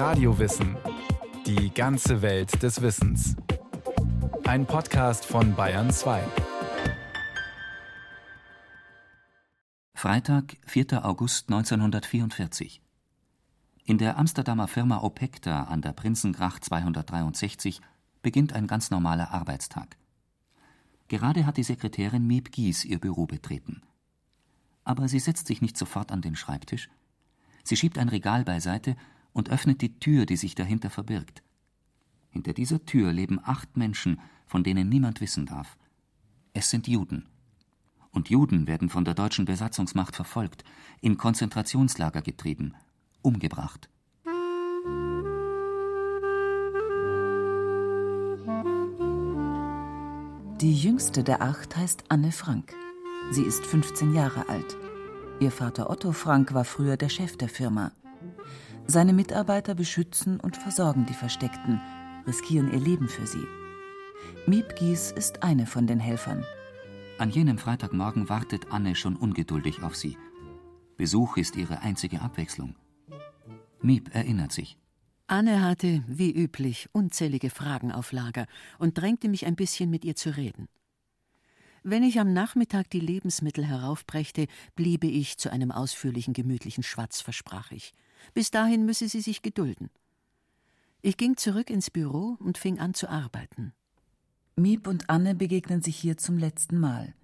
Radiowissen. Die ganze Welt des Wissens. Ein Podcast von Bayern 2. Freitag, 4. August 1944. In der Amsterdamer Firma Opekta an der Prinzengracht 263 beginnt ein ganz normaler Arbeitstag. Gerade hat die Sekretärin Miep Gies ihr Büro betreten. Aber sie setzt sich nicht sofort an den Schreibtisch. Sie schiebt ein Regal beiseite und öffnet die Tür, die sich dahinter verbirgt. Hinter dieser Tür leben acht Menschen, von denen niemand wissen darf. Es sind Juden. Und Juden werden von der deutschen Besatzungsmacht verfolgt, in Konzentrationslager getrieben, umgebracht. Die jüngste der acht heißt Anne Frank. Sie ist 15 Jahre alt. Ihr Vater Otto Frank war früher der Chef der Firma. Seine Mitarbeiter beschützen und versorgen die Versteckten, riskieren ihr Leben für sie. Miep Gies ist eine von den Helfern. An jenem Freitagmorgen wartet Anne schon ungeduldig auf sie. Besuch ist ihre einzige Abwechslung. Miep erinnert sich. Anne hatte, wie üblich, unzählige Fragen auf Lager und drängte mich ein bisschen mit ihr zu reden. Wenn ich am Nachmittag die Lebensmittel heraufbrächte, bliebe ich zu einem ausführlichen, gemütlichen Schwatz, versprach ich. Bis dahin müsse sie sich gedulden. Ich ging zurück ins Büro und fing an zu arbeiten. Miep und Anne begegnen sich hier zum letzten Mal.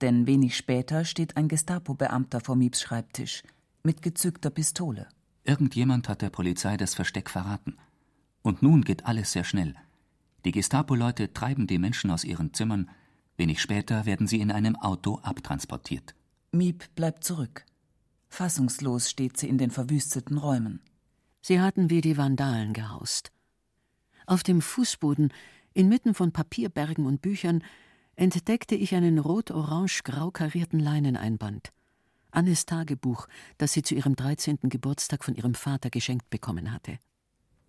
Denn wenig später steht ein Gestapo-Beamter vor Mieps Schreibtisch mit gezückter Pistole. Irgendjemand hat der Polizei das Versteck verraten. Und nun geht alles sehr schnell. Die Gestapo-Leute treiben die Menschen aus ihren Zimmern. Wenig später werden sie in einem Auto abtransportiert. Miep bleibt zurück. Fassungslos steht sie in den verwüsteten Räumen. Sie hatten wie die Vandalen gehaust. Auf dem Fußboden, inmitten von Papierbergen und Büchern, entdeckte ich einen rot-orange-grau karierten Leineneinband. Annes Tagebuch, das sie zu ihrem 13. Geburtstag von ihrem Vater geschenkt bekommen hatte.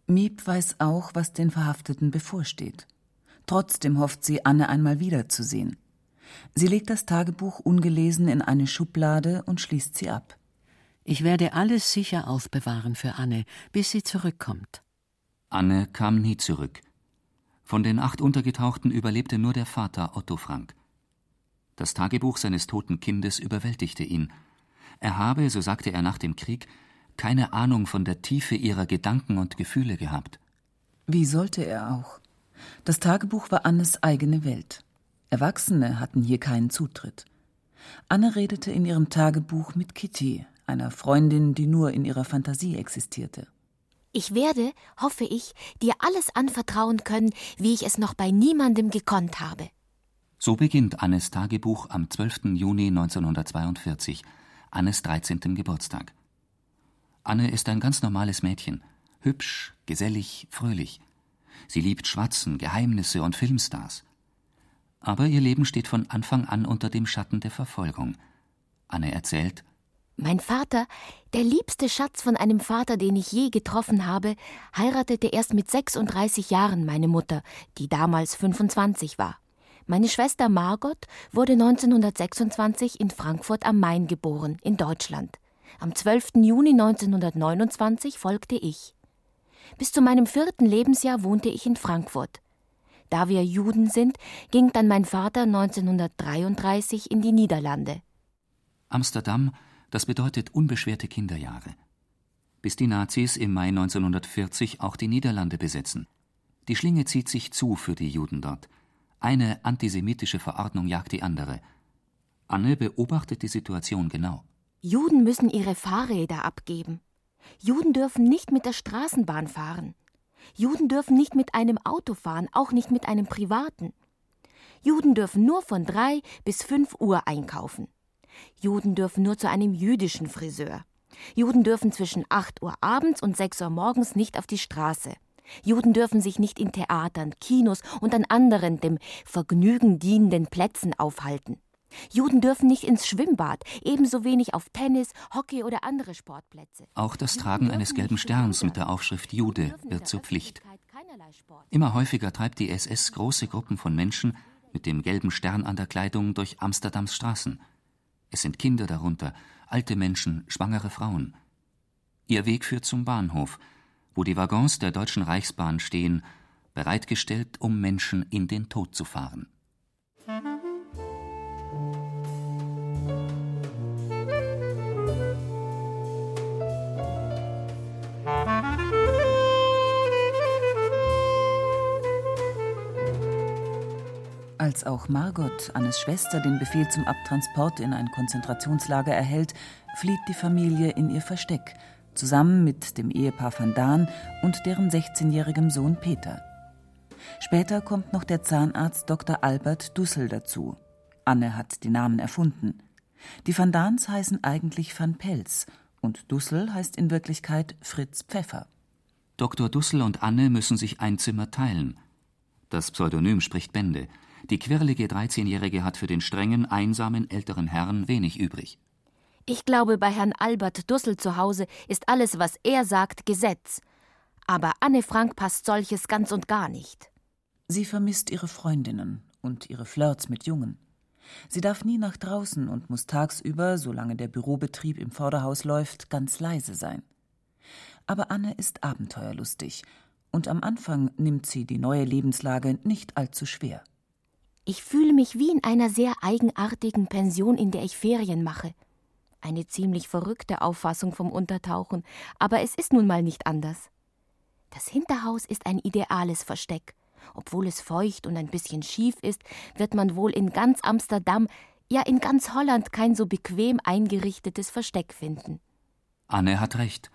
Miep weiß auch, was den Verhafteten bevorsteht. Trotzdem hofft sie, Anne einmal wiederzusehen. Sie legt das Tagebuch ungelesen in eine Schublade und schließt sie ab. Ich werde alles sicher aufbewahren für Anne, bis sie zurückkommt. Anne kam nie zurück. Von den acht Untergetauchten überlebte nur der Vater Otto Frank. Das Tagebuch seines toten Kindes überwältigte ihn, er habe, so sagte er nach dem Krieg, keine Ahnung von der Tiefe ihrer Gedanken und Gefühle gehabt. Wie sollte er auch? Das Tagebuch war Annes eigene Welt. Erwachsene hatten hier keinen Zutritt. Anne redete in ihrem Tagebuch mit Kitty, einer Freundin, die nur in ihrer Fantasie existierte. Ich werde, hoffe ich, dir alles anvertrauen können, wie ich es noch bei niemandem gekonnt habe. So beginnt Annes Tagebuch am 12. Juni 1942 Annes 13. Geburtstag. Anne ist ein ganz normales Mädchen, hübsch, gesellig, fröhlich. Sie liebt Schwatzen, Geheimnisse und Filmstars. Aber ihr Leben steht von Anfang an unter dem Schatten der Verfolgung. Anne erzählt Mein Vater, der liebste Schatz von einem Vater, den ich je getroffen habe, heiratete erst mit 36 Jahren meine Mutter, die damals 25 war. Meine Schwester Margot wurde 1926 in Frankfurt am Main geboren, in Deutschland. Am 12. Juni 1929 folgte ich. Bis zu meinem vierten Lebensjahr wohnte ich in Frankfurt. Da wir Juden sind, ging dann mein Vater 1933 in die Niederlande. Amsterdam, das bedeutet unbeschwerte Kinderjahre. Bis die Nazis im Mai 1940 auch die Niederlande besetzen. Die Schlinge zieht sich zu für die Juden dort. Eine antisemitische Verordnung jagt die andere. Anne beobachtet die Situation genau. Juden müssen ihre Fahrräder abgeben. Juden dürfen nicht mit der Straßenbahn fahren. Juden dürfen nicht mit einem Auto fahren, auch nicht mit einem privaten. Juden dürfen nur von drei bis fünf Uhr einkaufen. Juden dürfen nur zu einem jüdischen Friseur. Juden dürfen zwischen acht Uhr abends und sechs Uhr morgens nicht auf die Straße. Juden dürfen sich nicht in Theatern, Kinos und an anderen dem Vergnügen dienenden Plätzen aufhalten. Juden dürfen nicht ins Schwimmbad, ebenso wenig auf Tennis, Hockey oder andere Sportplätze. Auch das Tragen eines gelben Sterns mit der Aufschrift Jude wird zur Pflicht. Immer häufiger treibt die SS große Gruppen von Menschen mit dem gelben Stern an der Kleidung durch Amsterdams Straßen. Es sind Kinder darunter, alte Menschen, schwangere Frauen. Ihr Weg führt zum Bahnhof, wo die Waggons der Deutschen Reichsbahn stehen, bereitgestellt, um Menschen in den Tod zu fahren. Als auch Margot, Annes Schwester, den Befehl zum Abtransport in ein Konzentrationslager erhält, flieht die Familie in ihr Versteck, zusammen mit dem Ehepaar van Daan und deren 16-jährigem Sohn Peter. Später kommt noch der Zahnarzt Dr. Albert Dussel dazu. Anne hat die Namen erfunden. Die Van Daans heißen eigentlich Van Pels und Dussel heißt in Wirklichkeit Fritz Pfeffer. Dr. Dussel und Anne müssen sich ein Zimmer teilen. Das Pseudonym spricht Bände. Die quirlige 13-Jährige hat für den strengen, einsamen älteren Herrn wenig übrig. Ich glaube, bei Herrn Albert Dussel zu Hause ist alles, was er sagt, Gesetz. Aber Anne Frank passt solches ganz und gar nicht. Sie vermisst ihre Freundinnen und ihre Flirts mit Jungen. Sie darf nie nach draußen und muss tagsüber, solange der Bürobetrieb im Vorderhaus läuft, ganz leise sein. Aber Anne ist abenteuerlustig und am Anfang nimmt sie die neue Lebenslage nicht allzu schwer. Ich fühle mich wie in einer sehr eigenartigen Pension, in der ich Ferien mache. Eine ziemlich verrückte Auffassung vom Untertauchen, aber es ist nun mal nicht anders. Das Hinterhaus ist ein ideales Versteck. Obwohl es feucht und ein bisschen schief ist, wird man wohl in ganz Amsterdam, ja in ganz Holland kein so bequem eingerichtetes Versteck finden. Anne hat recht.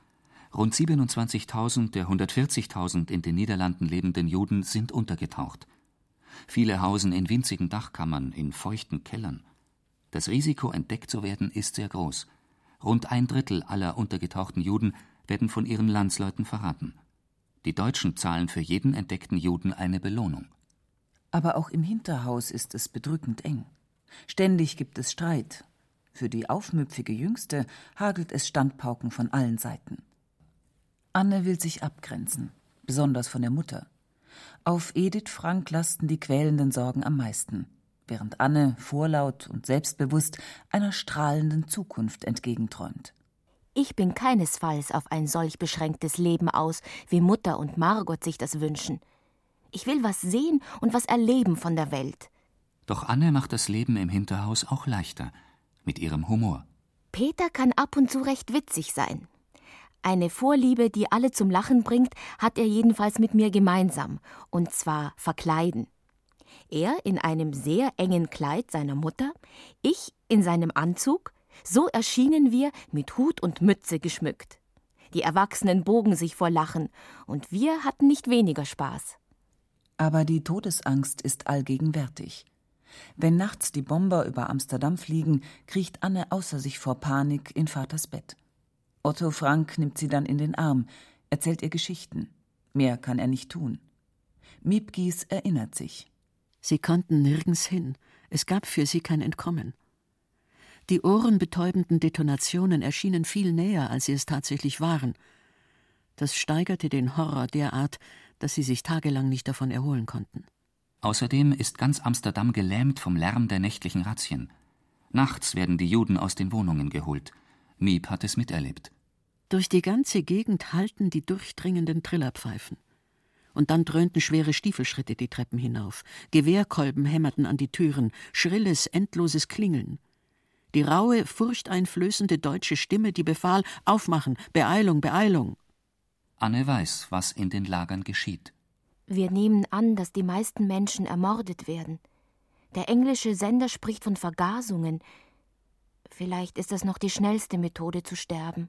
Rund 27.000 der 140.000 in den Niederlanden lebenden Juden sind untergetaucht. Viele hausen in winzigen Dachkammern, in feuchten Kellern. Das Risiko, entdeckt zu werden, ist sehr groß. Rund ein Drittel aller untergetauchten Juden werden von ihren Landsleuten verraten. Die Deutschen zahlen für jeden entdeckten Juden eine Belohnung. Aber auch im Hinterhaus ist es bedrückend eng. Ständig gibt es Streit. Für die aufmüpfige Jüngste hagelt es Standpauken von allen Seiten. Anne will sich abgrenzen, besonders von der Mutter. Auf Edith Frank lasten die quälenden Sorgen am meisten, während Anne vorlaut und selbstbewusst einer strahlenden Zukunft entgegenträumt. Ich bin keinesfalls auf ein solch beschränktes Leben aus, wie Mutter und Margot sich das wünschen. Ich will was sehen und was erleben von der Welt. Doch Anne macht das Leben im Hinterhaus auch leichter, mit ihrem Humor. Peter kann ab und zu recht witzig sein. Eine Vorliebe, die alle zum Lachen bringt, hat er jedenfalls mit mir gemeinsam, und zwar verkleiden. Er in einem sehr engen Kleid seiner Mutter, ich in seinem Anzug, so erschienen wir mit Hut und Mütze geschmückt. Die Erwachsenen bogen sich vor Lachen, und wir hatten nicht weniger Spaß. Aber die Todesangst ist allgegenwärtig. Wenn nachts die Bomber über Amsterdam fliegen, kriecht Anne außer sich vor Panik in Vaters Bett. Otto Frank nimmt sie dann in den Arm, erzählt ihr Geschichten. Mehr kann er nicht tun. Miepgies erinnert sich. Sie konnten nirgends hin. Es gab für sie kein Entkommen. Die ohrenbetäubenden Detonationen erschienen viel näher, als sie es tatsächlich waren. Das steigerte den Horror derart, dass sie sich tagelang nicht davon erholen konnten. Außerdem ist ganz Amsterdam gelähmt vom Lärm der nächtlichen Razzien. Nachts werden die Juden aus den Wohnungen geholt. Miep hat es miterlebt. Durch die ganze Gegend hallten die durchdringenden Trillerpfeifen. Und dann dröhnten schwere Stiefelschritte die Treppen hinauf. Gewehrkolben hämmerten an die Türen, schrilles, endloses Klingeln. Die raue, furchteinflößende deutsche Stimme, die befahl: Aufmachen, Beeilung, Beeilung. Anne weiß, was in den Lagern geschieht. Wir nehmen an, dass die meisten Menschen ermordet werden. Der englische Sender spricht von Vergasungen. Vielleicht ist das noch die schnellste Methode zu sterben.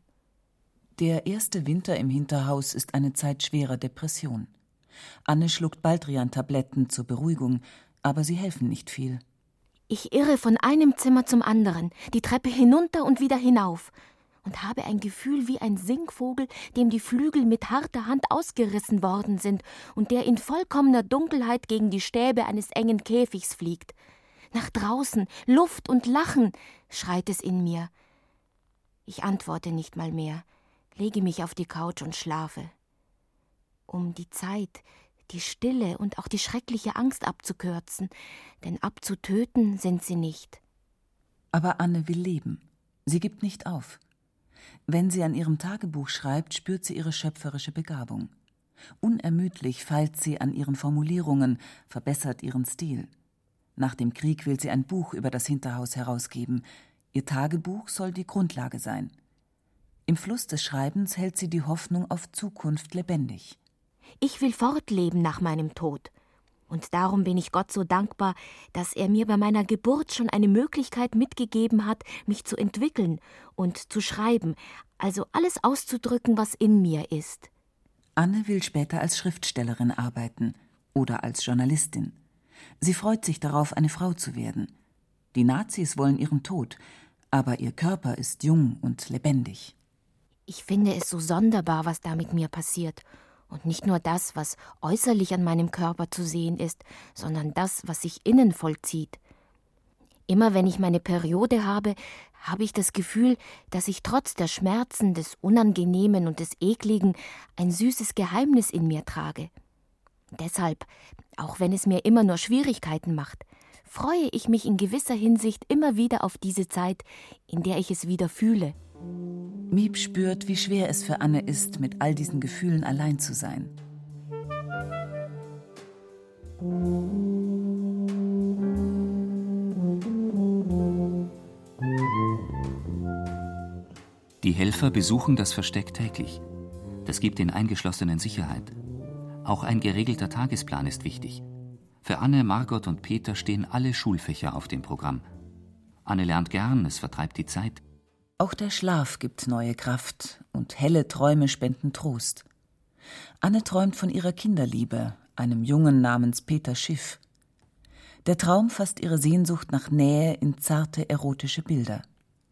Der erste Winter im Hinterhaus ist eine Zeit schwerer Depression. Anne schluckt Baldrian-Tabletten zur Beruhigung, aber sie helfen nicht viel. Ich irre von einem Zimmer zum anderen, die Treppe hinunter und wieder hinauf und habe ein Gefühl wie ein Singvogel, dem die Flügel mit harter Hand ausgerissen worden sind und der in vollkommener Dunkelheit gegen die Stäbe eines engen Käfigs fliegt. Nach draußen, Luft und Lachen, schreit es in mir. Ich antworte nicht mal mehr lege mich auf die Couch und schlafe. Um die Zeit, die Stille und auch die schreckliche Angst abzukürzen, denn abzutöten sind sie nicht. Aber Anne will leben. Sie gibt nicht auf. Wenn sie an ihrem Tagebuch schreibt, spürt sie ihre schöpferische Begabung. Unermüdlich feilt sie an ihren Formulierungen, verbessert ihren Stil. Nach dem Krieg will sie ein Buch über das Hinterhaus herausgeben. Ihr Tagebuch soll die Grundlage sein. Im Fluss des Schreibens hält sie die Hoffnung auf Zukunft lebendig. Ich will fortleben nach meinem Tod. Und darum bin ich Gott so dankbar, dass er mir bei meiner Geburt schon eine Möglichkeit mitgegeben hat, mich zu entwickeln und zu schreiben, also alles auszudrücken, was in mir ist. Anne will später als Schriftstellerin arbeiten oder als Journalistin. Sie freut sich darauf, eine Frau zu werden. Die Nazis wollen ihren Tod, aber ihr Körper ist jung und lebendig. Ich finde es so sonderbar, was da mit mir passiert. Und nicht nur das, was äußerlich an meinem Körper zu sehen ist, sondern das, was sich innen vollzieht. Immer wenn ich meine Periode habe, habe ich das Gefühl, dass ich trotz der Schmerzen, des Unangenehmen und des Ekligen ein süßes Geheimnis in mir trage. Deshalb, auch wenn es mir immer nur Schwierigkeiten macht, freue ich mich in gewisser Hinsicht immer wieder auf diese Zeit, in der ich es wieder fühle. Miep spürt, wie schwer es für Anne ist, mit all diesen Gefühlen allein zu sein. Die Helfer besuchen das Versteck täglich. Das gibt den Eingeschlossenen Sicherheit. Auch ein geregelter Tagesplan ist wichtig. Für Anne, Margot und Peter stehen alle Schulfächer auf dem Programm. Anne lernt gern, es vertreibt die Zeit. Auch der Schlaf gibt neue Kraft und helle Träume spenden Trost. Anne träumt von ihrer Kinderliebe, einem Jungen namens Peter Schiff. Der Traum fasst ihre Sehnsucht nach Nähe in zarte erotische Bilder.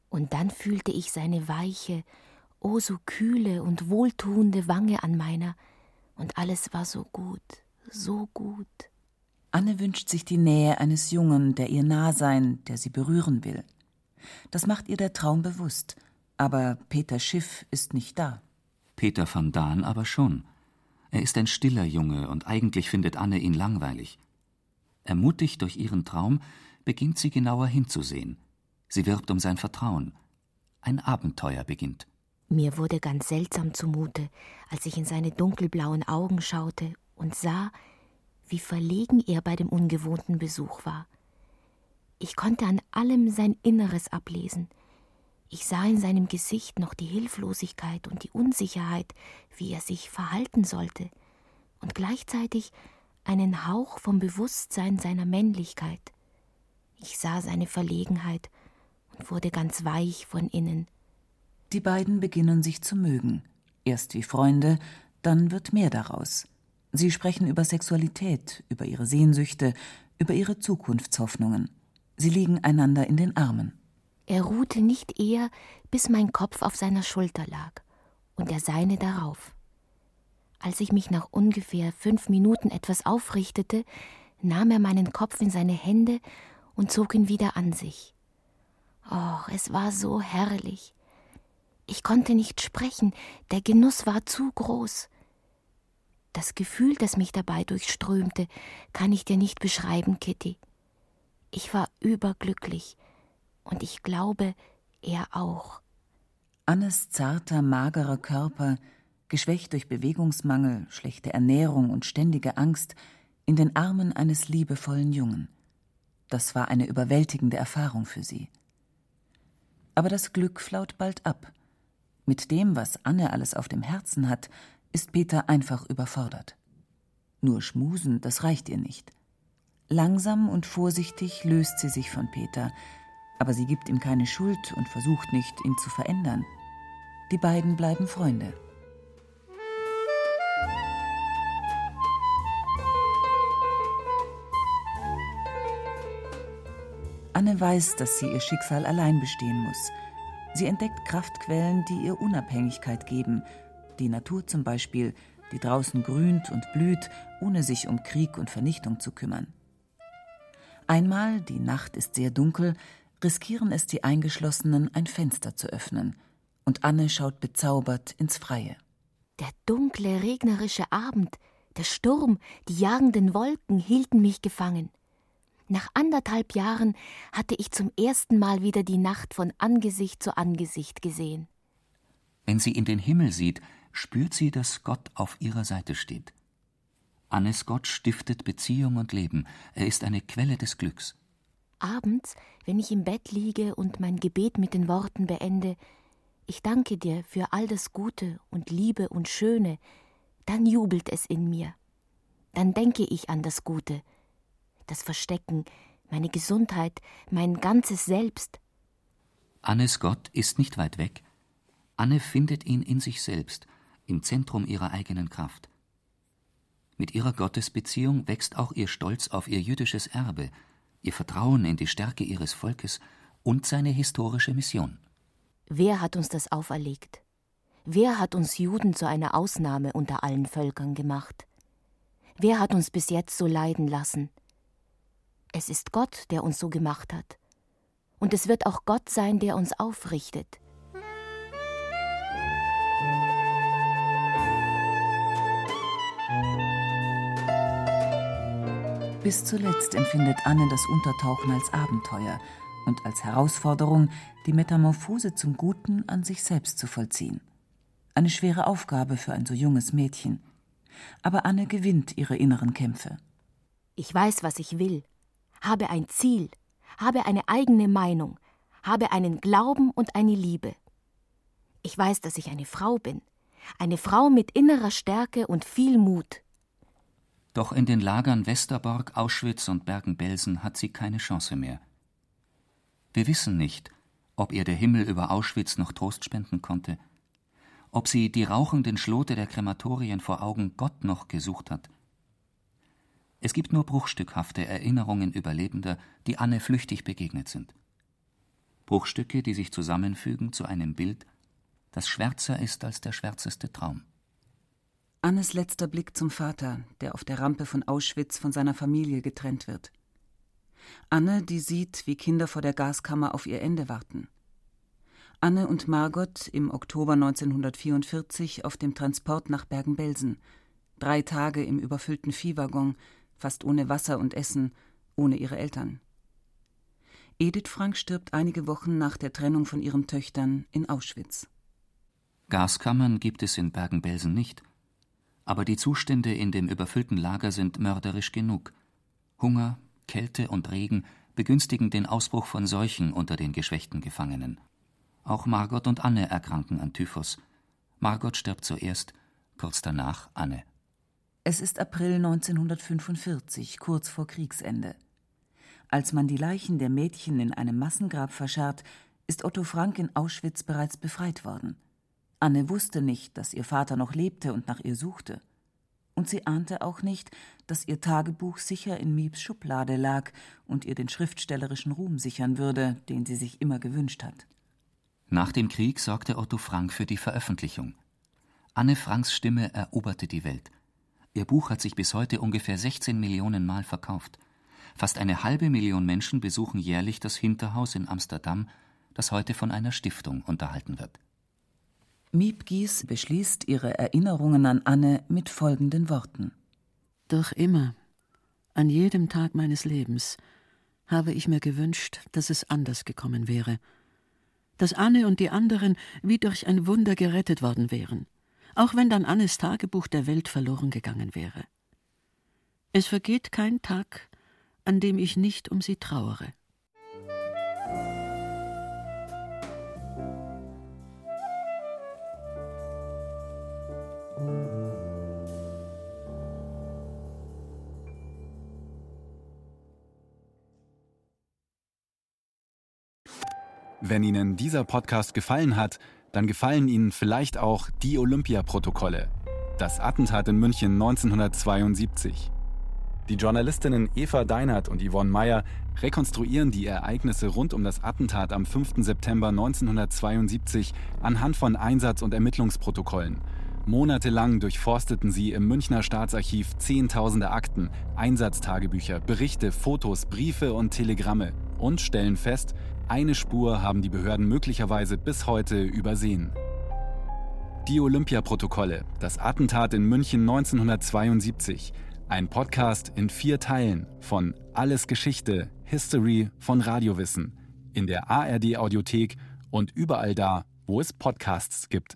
Und dann fühlte ich seine weiche, oh so kühle und wohltuende Wange an meiner, und alles war so gut, so gut. Anne wünscht sich die Nähe eines Jungen, der ihr nah sein, der sie berühren will. Das macht ihr der Traum bewusst. Aber Peter Schiff ist nicht da. Peter van Daan aber schon. Er ist ein stiller Junge und eigentlich findet Anne ihn langweilig. Ermutigt durch ihren Traum beginnt sie genauer hinzusehen. Sie wirbt um sein Vertrauen. Ein Abenteuer beginnt. Mir wurde ganz seltsam zumute, als ich in seine dunkelblauen Augen schaute und sah, wie verlegen er bei dem ungewohnten Besuch war. Ich konnte an allem sein Inneres ablesen. Ich sah in seinem Gesicht noch die Hilflosigkeit und die Unsicherheit, wie er sich verhalten sollte, und gleichzeitig einen Hauch vom Bewusstsein seiner Männlichkeit. Ich sah seine Verlegenheit und wurde ganz weich von innen. Die beiden beginnen sich zu mögen. Erst wie Freunde, dann wird mehr daraus. Sie sprechen über Sexualität, über ihre Sehnsüchte, über ihre Zukunftshoffnungen. Sie liegen einander in den Armen. Er ruhte nicht eher, bis mein Kopf auf seiner Schulter lag und der seine darauf. Als ich mich nach ungefähr fünf Minuten etwas aufrichtete, nahm er meinen Kopf in seine Hände und zog ihn wieder an sich. Oh, es war so herrlich. Ich konnte nicht sprechen, der Genuss war zu groß. Das Gefühl, das mich dabei durchströmte, kann ich dir nicht beschreiben, Kitty. Ich war überglücklich und ich glaube, er auch. Annes zarter, magerer Körper, geschwächt durch Bewegungsmangel, schlechte Ernährung und ständige Angst, in den Armen eines liebevollen Jungen. Das war eine überwältigende Erfahrung für sie. Aber das Glück flaut bald ab. Mit dem, was Anne alles auf dem Herzen hat, ist Peter einfach überfordert. Nur schmusen, das reicht ihr nicht. Langsam und vorsichtig löst sie sich von Peter, aber sie gibt ihm keine Schuld und versucht nicht, ihn zu verändern. Die beiden bleiben Freunde. Anne weiß, dass sie ihr Schicksal allein bestehen muss. Sie entdeckt Kraftquellen, die ihr Unabhängigkeit geben, die Natur zum Beispiel, die draußen grünt und blüht, ohne sich um Krieg und Vernichtung zu kümmern. Einmal, die Nacht ist sehr dunkel, riskieren es die Eingeschlossenen, ein Fenster zu öffnen, und Anne schaut bezaubert ins Freie. Der dunkle, regnerische Abend, der Sturm, die jagenden Wolken hielten mich gefangen. Nach anderthalb Jahren hatte ich zum ersten Mal wieder die Nacht von Angesicht zu Angesicht gesehen. Wenn sie in den Himmel sieht, spürt sie, dass Gott auf ihrer Seite steht. Annes Gott stiftet Beziehung und Leben. Er ist eine Quelle des Glücks. Abends, wenn ich im Bett liege und mein Gebet mit den Worten beende, ich danke dir für all das Gute und Liebe und Schöne, dann jubelt es in mir. Dann denke ich an das Gute, das Verstecken, meine Gesundheit, mein ganzes Selbst. Annes Gott ist nicht weit weg. Anne findet ihn in sich selbst, im Zentrum ihrer eigenen Kraft. Mit ihrer Gottesbeziehung wächst auch ihr Stolz auf ihr jüdisches Erbe, ihr Vertrauen in die Stärke ihres Volkes und seine historische Mission. Wer hat uns das auferlegt? Wer hat uns Juden zu einer Ausnahme unter allen Völkern gemacht? Wer hat uns bis jetzt so leiden lassen? Es ist Gott, der uns so gemacht hat. Und es wird auch Gott sein, der uns aufrichtet. Bis zuletzt empfindet Anne das Untertauchen als Abenteuer und als Herausforderung, die Metamorphose zum Guten an sich selbst zu vollziehen. Eine schwere Aufgabe für ein so junges Mädchen. Aber Anne gewinnt ihre inneren Kämpfe. Ich weiß, was ich will, habe ein Ziel, habe eine eigene Meinung, habe einen Glauben und eine Liebe. Ich weiß, dass ich eine Frau bin, eine Frau mit innerer Stärke und viel Mut. Doch in den Lagern Westerbork, Auschwitz und Bergen-Belsen hat sie keine Chance mehr. Wir wissen nicht, ob ihr der Himmel über Auschwitz noch Trost spenden konnte, ob sie die rauchenden Schlote der Krematorien vor Augen Gott noch gesucht hat. Es gibt nur bruchstückhafte Erinnerungen Überlebender, die Anne flüchtig begegnet sind. Bruchstücke, die sich zusammenfügen zu einem Bild, das schwärzer ist als der schwärzeste Traum. Annes letzter Blick zum Vater, der auf der Rampe von Auschwitz von seiner Familie getrennt wird. Anne, die sieht, wie Kinder vor der Gaskammer auf ihr Ende warten. Anne und Margot im Oktober 1944 auf dem Transport nach Bergen-Belsen. Drei Tage im überfüllten Viehwaggon, fast ohne Wasser und Essen, ohne ihre Eltern. Edith Frank stirbt einige Wochen nach der Trennung von ihren Töchtern in Auschwitz. Gaskammern gibt es in Bergen-Belsen nicht aber die Zustände in dem überfüllten Lager sind mörderisch genug. Hunger, Kälte und Regen begünstigen den Ausbruch von Seuchen unter den geschwächten Gefangenen. Auch Margot und Anne erkranken an Typhus. Margot stirbt zuerst, kurz danach Anne. Es ist April 1945, kurz vor Kriegsende. Als man die Leichen der Mädchen in einem Massengrab verscharrt, ist Otto Frank in Auschwitz bereits befreit worden. Anne wusste nicht, dass ihr Vater noch lebte und nach ihr suchte. Und sie ahnte auch nicht, dass ihr Tagebuch sicher in Miebs Schublade lag und ihr den schriftstellerischen Ruhm sichern würde, den sie sich immer gewünscht hat. Nach dem Krieg sorgte Otto Frank für die Veröffentlichung. Anne Franks Stimme eroberte die Welt. Ihr Buch hat sich bis heute ungefähr 16 Millionen Mal verkauft. Fast eine halbe Million Menschen besuchen jährlich das Hinterhaus in Amsterdam, das heute von einer Stiftung unterhalten wird. Miep Gies beschließt ihre Erinnerungen an Anne mit folgenden Worten. Doch immer, an jedem Tag meines Lebens, habe ich mir gewünscht, dass es anders gekommen wäre. Dass Anne und die anderen wie durch ein Wunder gerettet worden wären, auch wenn dann Annes Tagebuch der Welt verloren gegangen wäre. Es vergeht kein Tag, an dem ich nicht um sie trauere. Wenn Ihnen dieser Podcast gefallen hat, dann gefallen Ihnen vielleicht auch die Olympia-Protokolle. Das Attentat in München 1972. Die Journalistinnen Eva Deinert und Yvonne Meyer rekonstruieren die Ereignisse rund um das Attentat am 5. September 1972 anhand von Einsatz- und Ermittlungsprotokollen. Monatelang durchforsteten sie im Münchner Staatsarchiv Zehntausende Akten, Einsatztagebücher, Berichte, Fotos, Briefe und Telegramme und stellen fest, eine Spur haben die Behörden möglicherweise bis heute übersehen. Die Olympia-Protokolle, das Attentat in München 1972, ein Podcast in vier Teilen von Alles Geschichte, History von Radiowissen, in der ARD Audiothek und überall da, wo es Podcasts gibt.